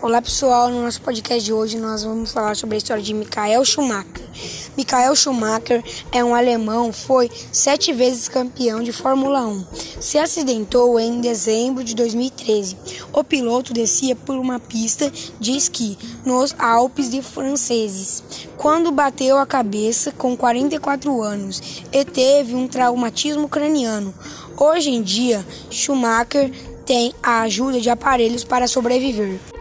Olá pessoal, no nosso podcast de hoje nós vamos falar sobre a história de Michael Schumacher. Michael Schumacher é um alemão, foi sete vezes campeão de Fórmula 1. Se acidentou em dezembro de 2013. O piloto descia por uma pista de esqui nos Alpes de franceses quando bateu a cabeça com 44 anos e teve um traumatismo craniano. Hoje em dia, Schumacher tem a ajuda de aparelhos para sobreviver.